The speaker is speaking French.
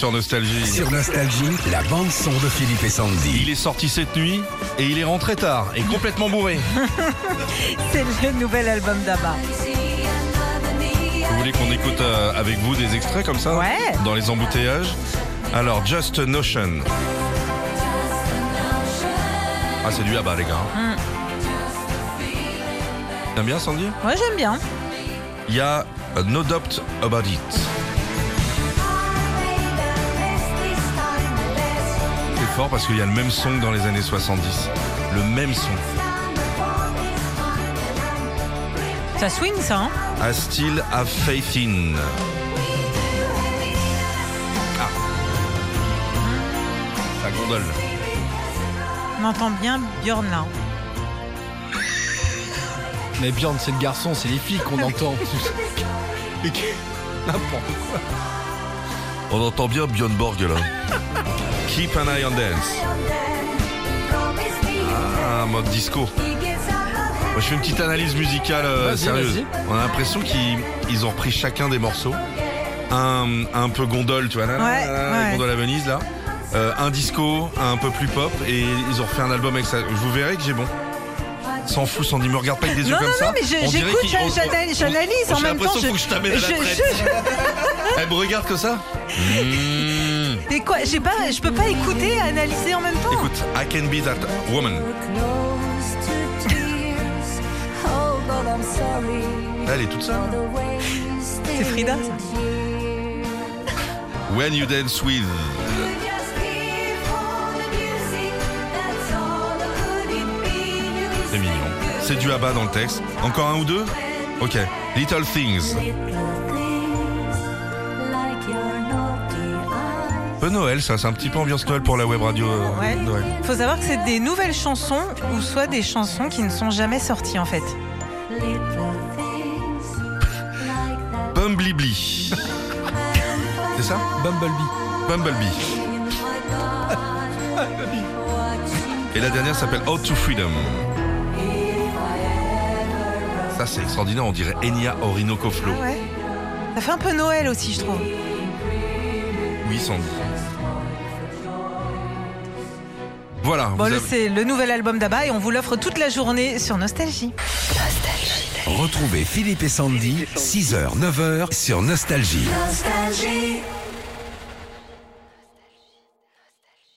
Sur Nostalgie. Sur Nostalgie, la bande son de Philippe et Sandy. Il est sorti cette nuit et il est rentré tard et complètement bourré. C'est le nouvel album d'Abba. Vous voulez qu'on écoute euh, avec vous des extraits comme ça Ouais. Dans les embouteillages? Alors, Just a Notion. Ah, c'est du là-bas, les gars. Mm. T'aimes bien, Sandy? Moi j'aime bien. Il y a No Doubt About It. Fort parce qu'il y a le même son que dans les années 70. Le même son. Ça swing ça, hein I still have faith in. Ah. Ça gondole. On entend bien Björn là. Mais Bjorn, c'est le garçon, c'est les filles qu'on entend. N'importe quoi. On entend bien Björn Borg là. Keep an eye on dance. Ah, mode disco. Moi, je fais une petite analyse musicale euh, Vas-y, sérieuse. vas-y. On a l'impression qu'ils ils ont repris chacun des morceaux. Un, un peu gondole, tu vois, là, là, Ouais, là, là, ouais. gondole à Venise là. Euh, un disco, un peu plus pop, et ils ont refait un album avec ça. Vous verrez que j'ai bon. S'en fout, Sandy, me regarde pas avec des yeux Non, comme non, ça. non, mais je- On dirait j'écoute, j'analyse- on- j'analyse on- en j'ai même temps, l'impression je- faut que je t'amène à la je- traite. je- Elle me regarde que ça. Mmh. Mais quoi, j'ai pas, je peux pas écouter et analyser en même temps. Écoute, I can be that woman. Elle est toute seule. C'est Frida ça. When you dance with. C'est mignon. C'est du abat dans le texte. Encore un ou deux? Ok. Little Things. Peu Noël, ça. C'est un petit peu ambiance Noël pour la web radio euh, Ouais. Noël. Faut savoir que c'est des nouvelles chansons ou soit des chansons qui ne sont jamais sorties en fait. Bumblebee. C'est ça Bumblebee. Bumblebee. Et la dernière s'appelle Out to Freedom. Ça, c'est extraordinaire. On dirait Enya Orinoco Flow. Ouais. Ça fait un peu Noël aussi, je trouve. Oui, Sandy. Voilà. Bon, avez- c'est le nouvel album d'Abba et on vous l'offre toute la journée sur Nostalgie. Retrouvez Philippe et Sandy, 6h, 9h sur Nostalgie. Nostalgie.